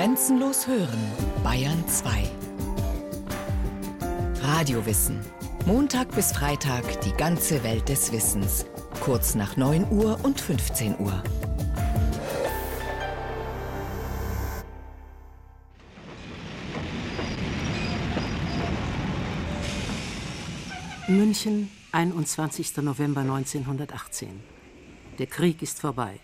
Grenzenlos hören, Bayern 2. Radiowissen. Montag bis Freitag die ganze Welt des Wissens. Kurz nach 9 Uhr und 15 Uhr. München, 21. November 1918. Der Krieg ist vorbei.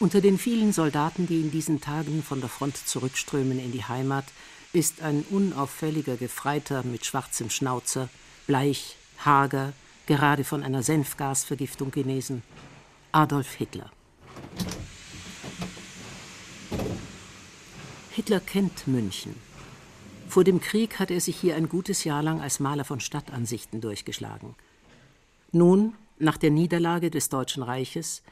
Unter den vielen Soldaten, die in diesen Tagen von der Front zurückströmen in die Heimat, ist ein unauffälliger Gefreiter mit schwarzem Schnauzer, bleich, hager, gerade von einer Senfgasvergiftung genesen, Adolf Hitler. Hitler kennt München. Vor dem Krieg hat er sich hier ein gutes Jahr lang als Maler von Stadtansichten durchgeschlagen. Nun, nach der Niederlage des Deutschen Reiches,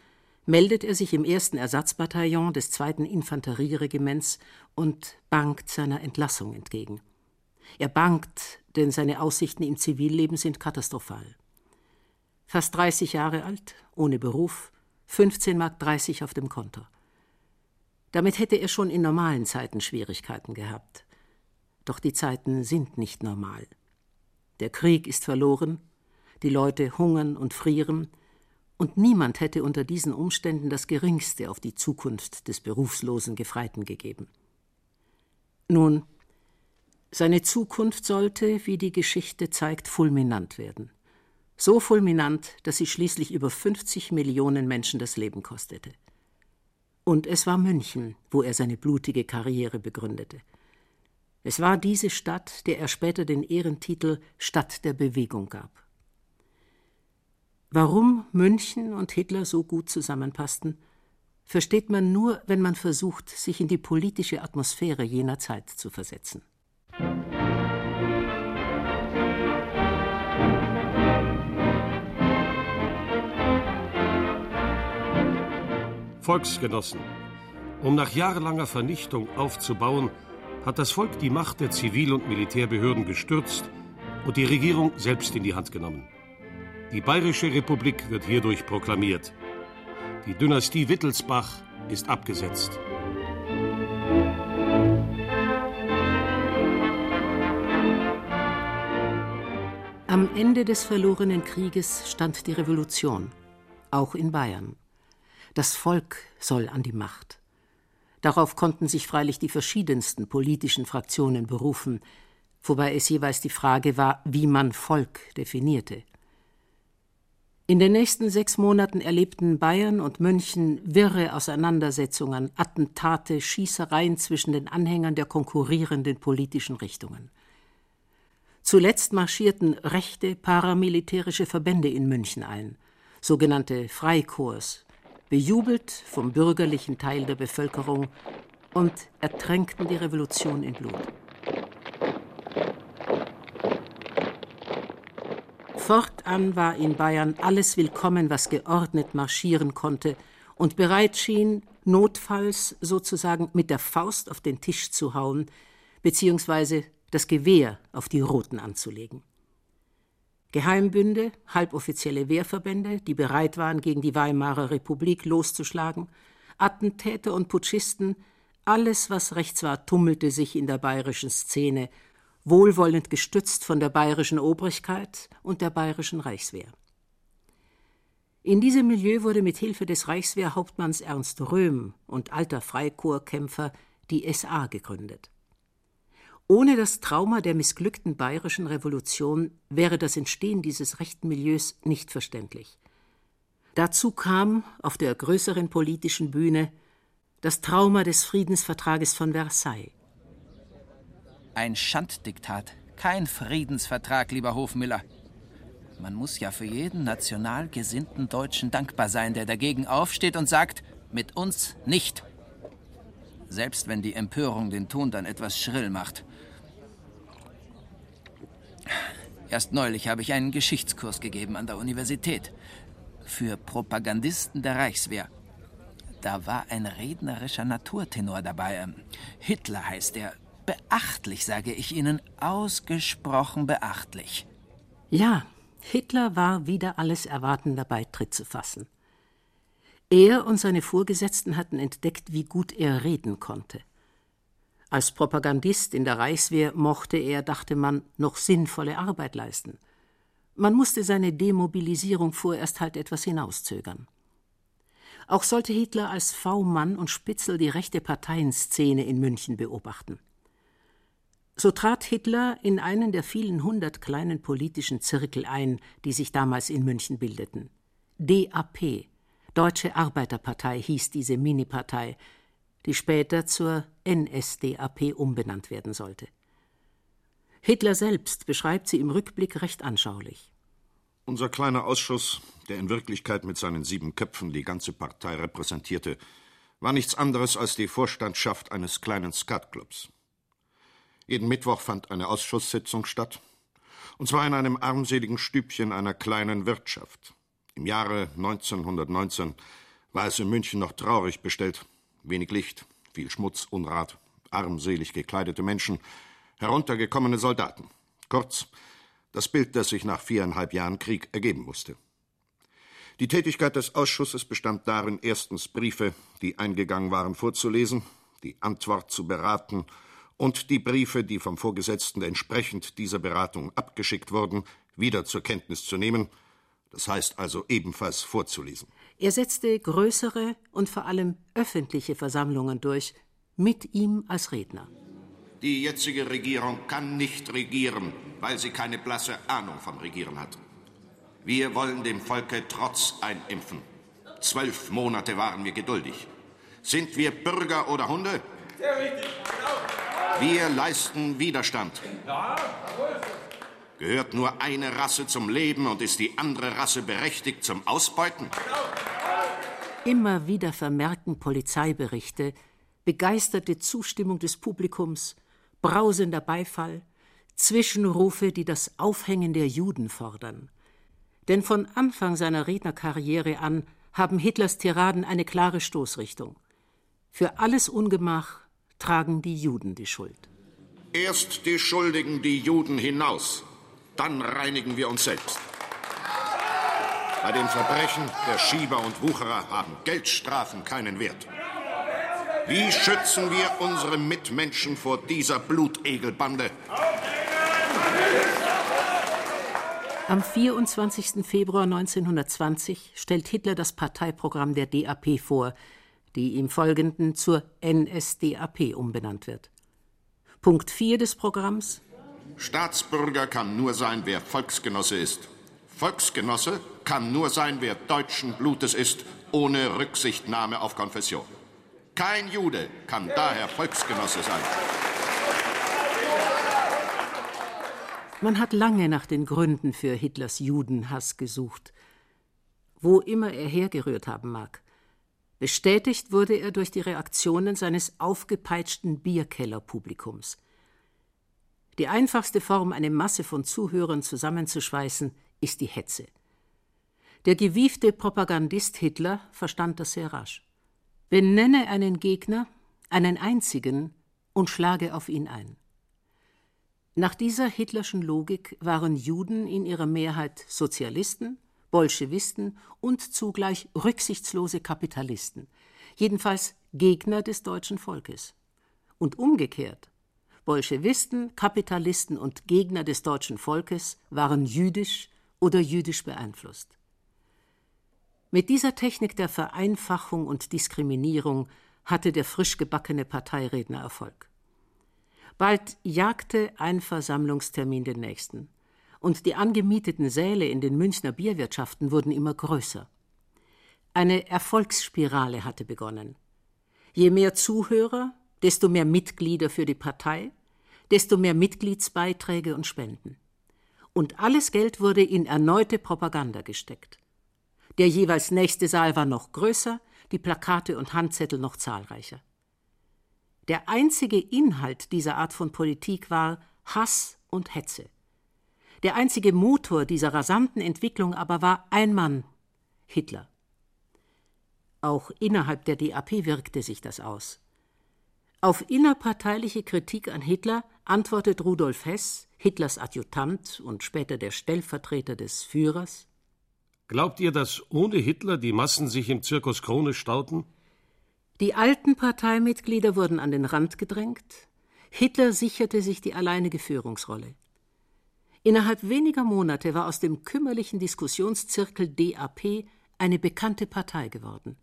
meldet er sich im ersten Ersatzbataillon des zweiten Infanterieregiments und bangt seiner Entlassung entgegen. Er bangt, denn seine Aussichten im Zivilleben sind katastrophal. Fast 30 Jahre alt, ohne Beruf, 15 Mark 30 auf dem Konto. Damit hätte er schon in normalen Zeiten Schwierigkeiten gehabt. Doch die Zeiten sind nicht normal. Der Krieg ist verloren, die Leute hungern und frieren, und niemand hätte unter diesen Umständen das geringste auf die Zukunft des berufslosen Gefreiten gegeben. Nun, seine Zukunft sollte, wie die Geschichte zeigt, fulminant werden. So fulminant, dass sie schließlich über 50 Millionen Menschen das Leben kostete. Und es war München, wo er seine blutige Karriere begründete. Es war diese Stadt, der er später den Ehrentitel Stadt der Bewegung gab. Warum München und Hitler so gut zusammenpassten, versteht man nur, wenn man versucht, sich in die politische Atmosphäre jener Zeit zu versetzen. Volksgenossen, um nach jahrelanger Vernichtung aufzubauen, hat das Volk die Macht der Zivil- und Militärbehörden gestürzt und die Regierung selbst in die Hand genommen. Die Bayerische Republik wird hierdurch proklamiert. Die Dynastie Wittelsbach ist abgesetzt. Am Ende des verlorenen Krieges stand die Revolution, auch in Bayern. Das Volk soll an die Macht. Darauf konnten sich freilich die verschiedensten politischen Fraktionen berufen, wobei es jeweils die Frage war, wie man Volk definierte. In den nächsten sechs Monaten erlebten Bayern und München wirre Auseinandersetzungen, Attentate, Schießereien zwischen den Anhängern der konkurrierenden politischen Richtungen. Zuletzt marschierten rechte paramilitärische Verbände in München ein, sogenannte Freikorps, bejubelt vom bürgerlichen Teil der Bevölkerung und ertränkten die Revolution in Blut. Fortan war in Bayern alles willkommen, was geordnet marschieren konnte und bereit schien, notfalls sozusagen mit der Faust auf den Tisch zu hauen, beziehungsweise das Gewehr auf die Roten anzulegen. Geheimbünde, halboffizielle Wehrverbände, die bereit waren, gegen die Weimarer Republik loszuschlagen, Attentäter und Putschisten, alles, was rechts war, tummelte sich in der bayerischen Szene wohlwollend gestützt von der bayerischen Obrigkeit und der bayerischen Reichswehr. In diesem Milieu wurde mit Hilfe des Reichswehrhauptmanns Ernst Röhm und alter Freikorpskämpfer die SA gegründet. Ohne das Trauma der missglückten bayerischen Revolution wäre das Entstehen dieses rechten Milieus nicht verständlich. Dazu kam auf der größeren politischen Bühne das Trauma des Friedensvertrages von Versailles. Ein Schanddiktat, kein Friedensvertrag, lieber Hofmüller. Man muss ja für jeden national gesinnten Deutschen dankbar sein, der dagegen aufsteht und sagt, mit uns nicht. Selbst wenn die Empörung den Ton dann etwas schrill macht. Erst neulich habe ich einen Geschichtskurs gegeben an der Universität. Für Propagandisten der Reichswehr. Da war ein rednerischer Naturtenor dabei. Hitler heißt er. Beachtlich, sage ich Ihnen, ausgesprochen beachtlich. Ja, Hitler war wieder alles erwarten dabei, Tritt zu fassen. Er und seine Vorgesetzten hatten entdeckt, wie gut er reden konnte. Als Propagandist in der Reichswehr mochte er, dachte man, noch sinnvolle Arbeit leisten. Man musste seine Demobilisierung vorerst halt etwas hinauszögern. Auch sollte Hitler als V-Mann und Spitzel die rechte Parteienszene in München beobachten. So trat Hitler in einen der vielen hundert kleinen politischen Zirkel ein, die sich damals in München bildeten. DAP, Deutsche Arbeiterpartei hieß diese Minipartei, die später zur NSDAP umbenannt werden sollte. Hitler selbst beschreibt sie im Rückblick recht anschaulich. Unser kleiner Ausschuss, der in Wirklichkeit mit seinen sieben Köpfen die ganze Partei repräsentierte, war nichts anderes als die Vorstandschaft eines kleinen Skatclubs. Jeden Mittwoch fand eine Ausschusssitzung statt, und zwar in einem armseligen Stübchen einer kleinen Wirtschaft. Im Jahre 1919 war es in München noch traurig bestellt. Wenig Licht, viel Schmutz, Unrat, armselig gekleidete Menschen, heruntergekommene Soldaten. Kurz, das Bild, das sich nach viereinhalb Jahren Krieg ergeben musste. Die Tätigkeit des Ausschusses bestand darin, erstens Briefe, die eingegangen waren, vorzulesen, die Antwort zu beraten und die Briefe, die vom Vorgesetzten entsprechend dieser Beratung abgeschickt wurden, wieder zur Kenntnis zu nehmen, das heißt also ebenfalls vorzulesen. Er setzte größere und vor allem öffentliche Versammlungen durch, mit ihm als Redner. Die jetzige Regierung kann nicht regieren, weil sie keine blasse Ahnung vom Regieren hat. Wir wollen dem Volke Trotz einimpfen. Zwölf Monate waren wir geduldig. Sind wir Bürger oder Hunde? Sehr richtig. Wir leisten Widerstand. Gehört nur eine Rasse zum Leben und ist die andere Rasse berechtigt zum Ausbeuten? Immer wieder vermerken Polizeiberichte begeisterte Zustimmung des Publikums, brausender Beifall, Zwischenrufe, die das Aufhängen der Juden fordern. Denn von Anfang seiner Rednerkarriere an haben Hitlers Tiraden eine klare Stoßrichtung. Für alles Ungemach tragen die Juden die Schuld. Erst die Schuldigen, die Juden hinaus, dann reinigen wir uns selbst. Bei den Verbrechen der Schieber und Wucherer haben Geldstrafen keinen Wert. Wie schützen wir unsere Mitmenschen vor dieser Blutegelbande? Am 24. Februar 1920 stellt Hitler das Parteiprogramm der DAP vor, die im Folgenden zur NSDAP umbenannt wird. Punkt 4 des Programms Staatsbürger kann nur sein, wer Volksgenosse ist. Volksgenosse kann nur sein, wer deutschen Blutes ist, ohne Rücksichtnahme auf Konfession. Kein Jude kann daher Volksgenosse sein. Man hat lange nach den Gründen für Hitlers Judenhass gesucht, wo immer er hergerührt haben mag. Bestätigt wurde er durch die Reaktionen seines aufgepeitschten Bierkellerpublikums. Die einfachste Form, eine Masse von Zuhörern zusammenzuschweißen, ist die Hetze. Der gewiefte Propagandist Hitler verstand das sehr rasch. Benenne einen Gegner, einen einzigen, und schlage auf ihn ein. Nach dieser hitlerschen Logik waren Juden in ihrer Mehrheit Sozialisten, Bolschewisten und zugleich rücksichtslose Kapitalisten, jedenfalls Gegner des deutschen Volkes. Und umgekehrt Bolschewisten, Kapitalisten und Gegner des deutschen Volkes waren jüdisch oder jüdisch beeinflusst. Mit dieser Technik der Vereinfachung und Diskriminierung hatte der frisch gebackene Parteiredner Erfolg. Bald jagte ein Versammlungstermin den nächsten, und die angemieteten Säle in den Münchner Bierwirtschaften wurden immer größer. Eine Erfolgsspirale hatte begonnen. Je mehr Zuhörer, desto mehr Mitglieder für die Partei, desto mehr Mitgliedsbeiträge und Spenden. Und alles Geld wurde in erneute Propaganda gesteckt. Der jeweils nächste Saal war noch größer, die Plakate und Handzettel noch zahlreicher. Der einzige Inhalt dieser Art von Politik war Hass und Hetze. Der einzige Motor dieser rasanten Entwicklung aber war ein Mann Hitler. Auch innerhalb der DAP wirkte sich das aus. Auf innerparteiliche Kritik an Hitler antwortet Rudolf Hess, Hitlers Adjutant und später der Stellvertreter des Führers. Glaubt ihr, dass ohne Hitler die Massen sich im Zirkus Krone stauten? Die alten Parteimitglieder wurden an den Rand gedrängt, Hitler sicherte sich die alleinige Führungsrolle. Innerhalb weniger Monate war aus dem kümmerlichen Diskussionszirkel DAP eine bekannte Partei geworden.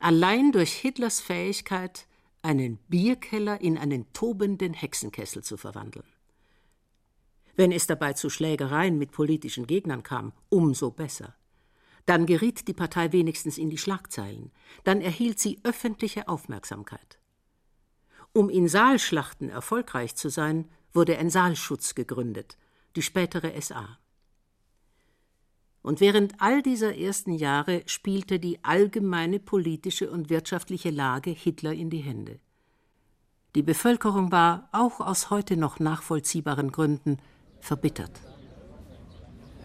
Allein durch Hitlers Fähigkeit, einen Bierkeller in einen tobenden Hexenkessel zu verwandeln. Wenn es dabei zu Schlägereien mit politischen Gegnern kam, umso besser. Dann geriet die Partei wenigstens in die Schlagzeilen, dann erhielt sie öffentliche Aufmerksamkeit. Um in Saalschlachten erfolgreich zu sein, wurde ein Saalschutz gegründet, die spätere SA. Und während all dieser ersten Jahre spielte die allgemeine politische und wirtschaftliche Lage Hitler in die Hände. Die Bevölkerung war, auch aus heute noch nachvollziehbaren Gründen, verbittert.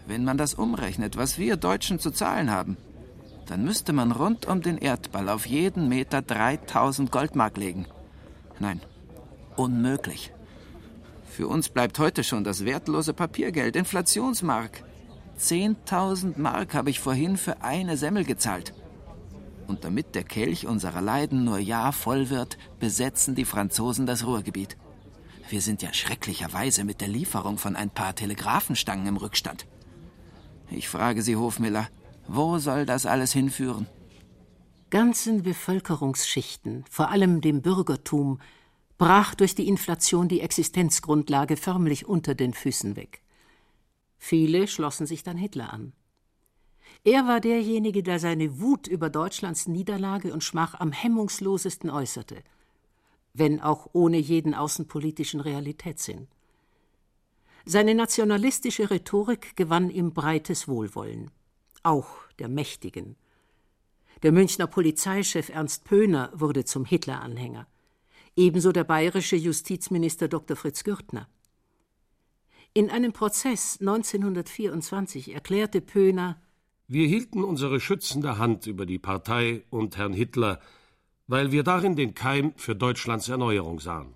Wenn man das umrechnet, was wir Deutschen zu zahlen haben, dann müsste man rund um den Erdball auf jeden Meter 3000 Goldmark legen. Nein, unmöglich. Für uns bleibt heute schon das wertlose Papiergeld, Inflationsmark. 10.000 Mark habe ich vorhin für eine Semmel gezahlt. Und damit der Kelch unserer Leiden nur ja voll wird, besetzen die Franzosen das Ruhrgebiet. Wir sind ja schrecklicherweise mit der Lieferung von ein paar Telegrafenstangen im Rückstand. Ich frage Sie, Hofmiller, wo soll das alles hinführen? Ganzen Bevölkerungsschichten, vor allem dem Bürgertum, brach durch die Inflation die Existenzgrundlage förmlich unter den Füßen weg. Viele schlossen sich dann Hitler an. Er war derjenige, der seine Wut über Deutschlands Niederlage und Schmach am hemmungslosesten äußerte, wenn auch ohne jeden außenpolitischen Realitätssinn. Seine nationalistische Rhetorik gewann ihm breites Wohlwollen, auch der Mächtigen. Der Münchner Polizeichef Ernst Pöhner wurde zum Hitler-Anhänger ebenso der bayerische Justizminister Dr. Fritz Gürtner. In einem Prozess 1924 erklärte Pöhner Wir hielten unsere schützende Hand über die Partei und Herrn Hitler, weil wir darin den Keim für Deutschlands Erneuerung sahen.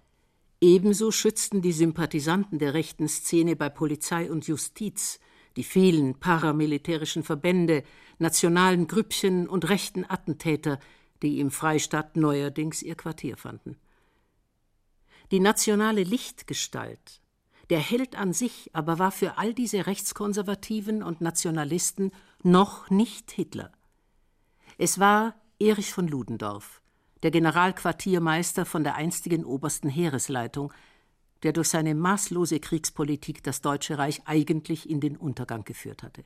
Ebenso schützten die Sympathisanten der rechten Szene bei Polizei und Justiz die vielen paramilitärischen Verbände, nationalen Grüppchen und rechten Attentäter, die im Freistaat neuerdings ihr Quartier fanden. Die nationale Lichtgestalt, der Held an sich aber war für all diese Rechtskonservativen und Nationalisten noch nicht Hitler. Es war Erich von Ludendorff, der Generalquartiermeister von der einstigen obersten Heeresleitung, der durch seine maßlose Kriegspolitik das Deutsche Reich eigentlich in den Untergang geführt hatte.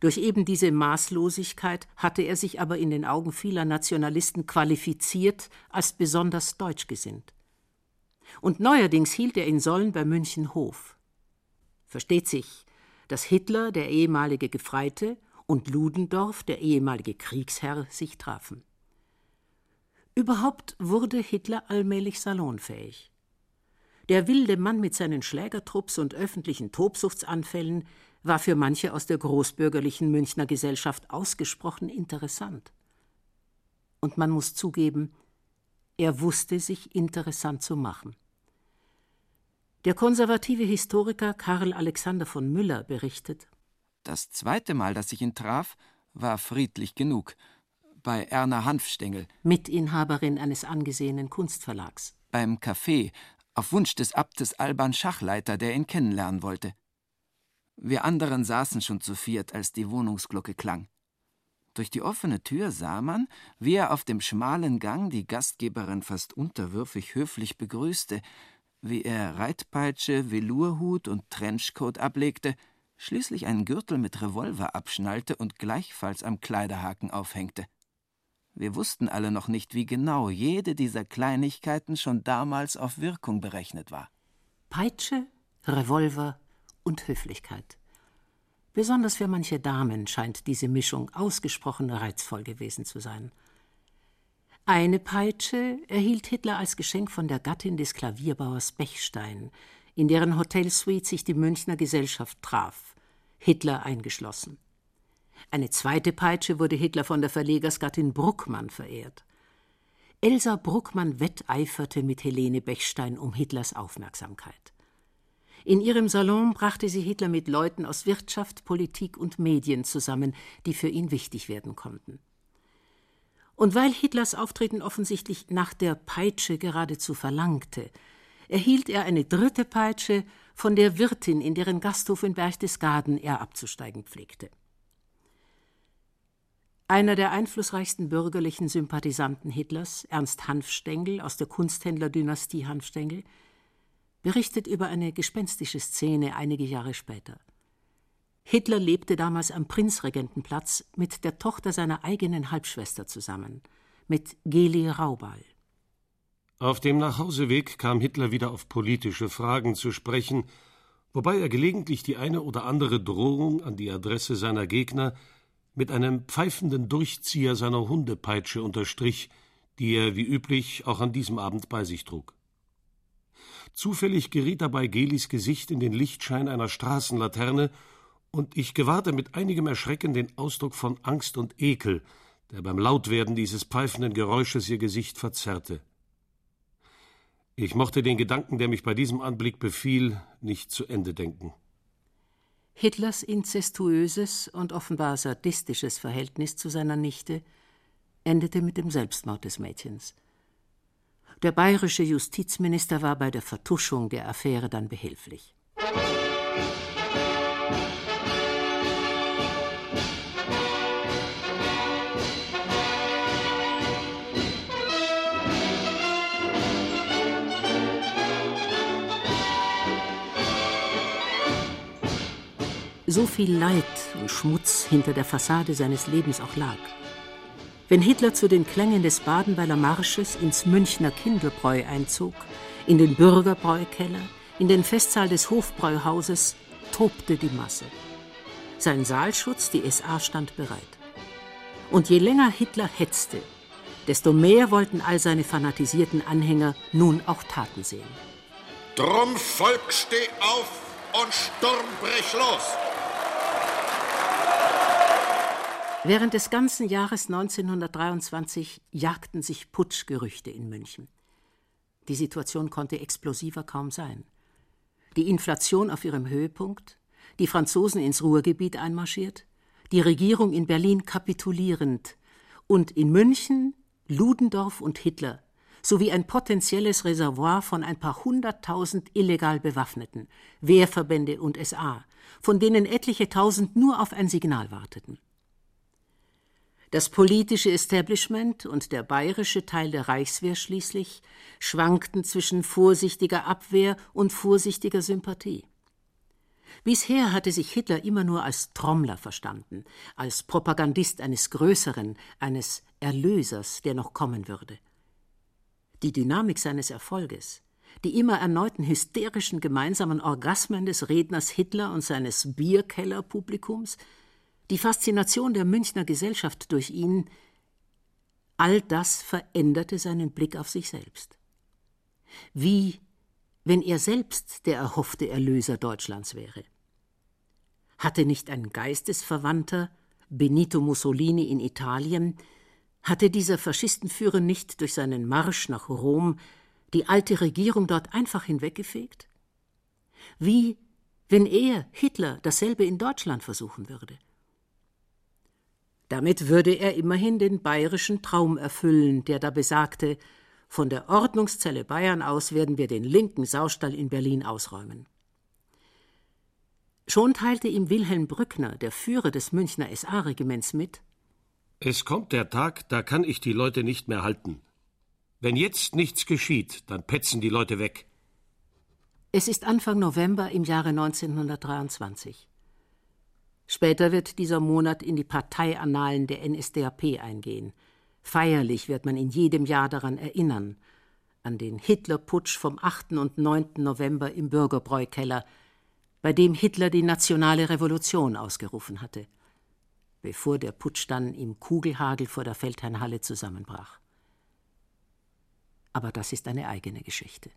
Durch eben diese Maßlosigkeit hatte er sich aber in den Augen vieler Nationalisten qualifiziert als besonders deutschgesinnt und neuerdings hielt er in Sollen bei München Hof. Versteht sich, dass Hitler, der ehemalige Gefreite, und Ludendorff, der ehemalige Kriegsherr, sich trafen. Überhaupt wurde Hitler allmählich salonfähig. Der wilde Mann mit seinen Schlägertrupps und öffentlichen Tobsuchtsanfällen war für manche aus der großbürgerlichen Münchner Gesellschaft ausgesprochen interessant. Und man muss zugeben, er wusste sich interessant zu machen. Der konservative Historiker Karl Alexander von Müller berichtet: Das zweite Mal, dass ich ihn traf, war friedlich genug. Bei Erna Hanfstengel, Mitinhaberin eines angesehenen Kunstverlags. Beim Café, auf Wunsch des Abtes Alban Schachleiter, der ihn kennenlernen wollte. Wir anderen saßen schon zu viert, als die Wohnungsglocke klang. Durch die offene Tür sah man, wie er auf dem schmalen Gang die Gastgeberin fast unterwürfig höflich begrüßte, wie er Reitpeitsche, Velourhut und Trenchcoat ablegte, schließlich einen Gürtel mit Revolver abschnallte und gleichfalls am Kleiderhaken aufhängte. Wir wussten alle noch nicht, wie genau jede dieser Kleinigkeiten schon damals auf Wirkung berechnet war. Peitsche, Revolver und Höflichkeit. Besonders für manche Damen scheint diese Mischung ausgesprochen reizvoll gewesen zu sein. Eine Peitsche erhielt Hitler als Geschenk von der Gattin des Klavierbauers Bechstein, in deren Hotelsuite sich die Münchner Gesellschaft traf, Hitler eingeschlossen. Eine zweite Peitsche wurde Hitler von der Verlegersgattin Bruckmann verehrt. Elsa Bruckmann wetteiferte mit Helene Bechstein um Hitlers Aufmerksamkeit. In ihrem Salon brachte sie Hitler mit Leuten aus Wirtschaft, Politik und Medien zusammen, die für ihn wichtig werden konnten. Und weil Hitlers Auftreten offensichtlich nach der Peitsche geradezu verlangte, erhielt er eine dritte Peitsche von der Wirtin, in deren Gasthof in Berchtesgaden er abzusteigen pflegte. Einer der einflussreichsten bürgerlichen Sympathisanten Hitlers, Ernst Hanfstengel aus der Kunsthändlerdynastie Hanfstengel, berichtet über eine gespenstische Szene einige Jahre später. Hitler lebte damals am Prinzregentenplatz mit der Tochter seiner eigenen Halbschwester zusammen, mit Geli Raubal. Auf dem Nachhauseweg kam Hitler wieder auf politische Fragen zu sprechen, wobei er gelegentlich die eine oder andere Drohung an die Adresse seiner Gegner mit einem pfeifenden Durchzieher seiner Hundepeitsche unterstrich, die er wie üblich auch an diesem Abend bei sich trug. Zufällig geriet dabei Gelis Gesicht in den Lichtschein einer Straßenlaterne, und ich gewahrte mit einigem Erschrecken den Ausdruck von Angst und Ekel, der beim Lautwerden dieses pfeifenden Geräusches ihr Gesicht verzerrte. Ich mochte den Gedanken, der mich bei diesem Anblick befiel, nicht zu Ende denken. Hitlers inzestuöses und offenbar sadistisches Verhältnis zu seiner Nichte endete mit dem Selbstmord des Mädchens. Der bayerische Justizminister war bei der Vertuschung der Affäre dann behilflich. So viel Leid und Schmutz hinter der Fassade seines Lebens auch lag. Wenn Hitler zu den Klängen des Badenweiler Marsches ins Münchner Kindelbräu einzog, in den Bürgerbräukeller, in den Festsaal des Hofbräuhauses, tobte die Masse. Sein Saalschutz, die SA, stand bereit. Und je länger Hitler hetzte, desto mehr wollten all seine fanatisierten Anhänger nun auch Taten sehen. Drum, Volk, steh auf und Sturm brech los! Während des ganzen Jahres 1923 jagten sich Putschgerüchte in München. Die Situation konnte explosiver kaum sein. Die Inflation auf ihrem Höhepunkt, die Franzosen ins Ruhrgebiet einmarschiert, die Regierung in Berlin kapitulierend und in München Ludendorff und Hitler sowie ein potenzielles Reservoir von ein paar hunderttausend illegal Bewaffneten, Wehrverbände und SA, von denen etliche tausend nur auf ein Signal warteten. Das politische Establishment und der bayerische Teil der Reichswehr schließlich schwankten zwischen vorsichtiger Abwehr und vorsichtiger Sympathie. Bisher hatte sich Hitler immer nur als Trommler verstanden, als Propagandist eines Größeren, eines Erlösers, der noch kommen würde. Die Dynamik seines Erfolges, die immer erneuten hysterischen gemeinsamen Orgasmen des Redners Hitler und seines Bierkellerpublikums die Faszination der Münchner Gesellschaft durch ihn, all das veränderte seinen Blick auf sich selbst. Wie wenn er selbst der erhoffte Erlöser Deutschlands wäre. Hatte nicht ein Geistesverwandter, Benito Mussolini in Italien, hatte dieser Faschistenführer nicht durch seinen Marsch nach Rom die alte Regierung dort einfach hinweggefegt? Wie wenn er, Hitler, dasselbe in Deutschland versuchen würde? Damit würde er immerhin den bayerischen Traum erfüllen, der da besagte, von der Ordnungszelle Bayern aus werden wir den linken Saustall in Berlin ausräumen. Schon teilte ihm Wilhelm Brückner, der Führer des Münchner SA-Regiments, mit Es kommt der Tag, da kann ich die Leute nicht mehr halten. Wenn jetzt nichts geschieht, dann petzen die Leute weg. Es ist Anfang November im Jahre 1923. Später wird dieser Monat in die Parteiannalen der NSDAP eingehen. Feierlich wird man in jedem Jahr daran erinnern, an den Hitlerputsch vom 8. und 9. November im Bürgerbräukeller, bei dem Hitler die nationale Revolution ausgerufen hatte, bevor der Putsch dann im Kugelhagel vor der Feldherrnhalle zusammenbrach. Aber das ist eine eigene Geschichte.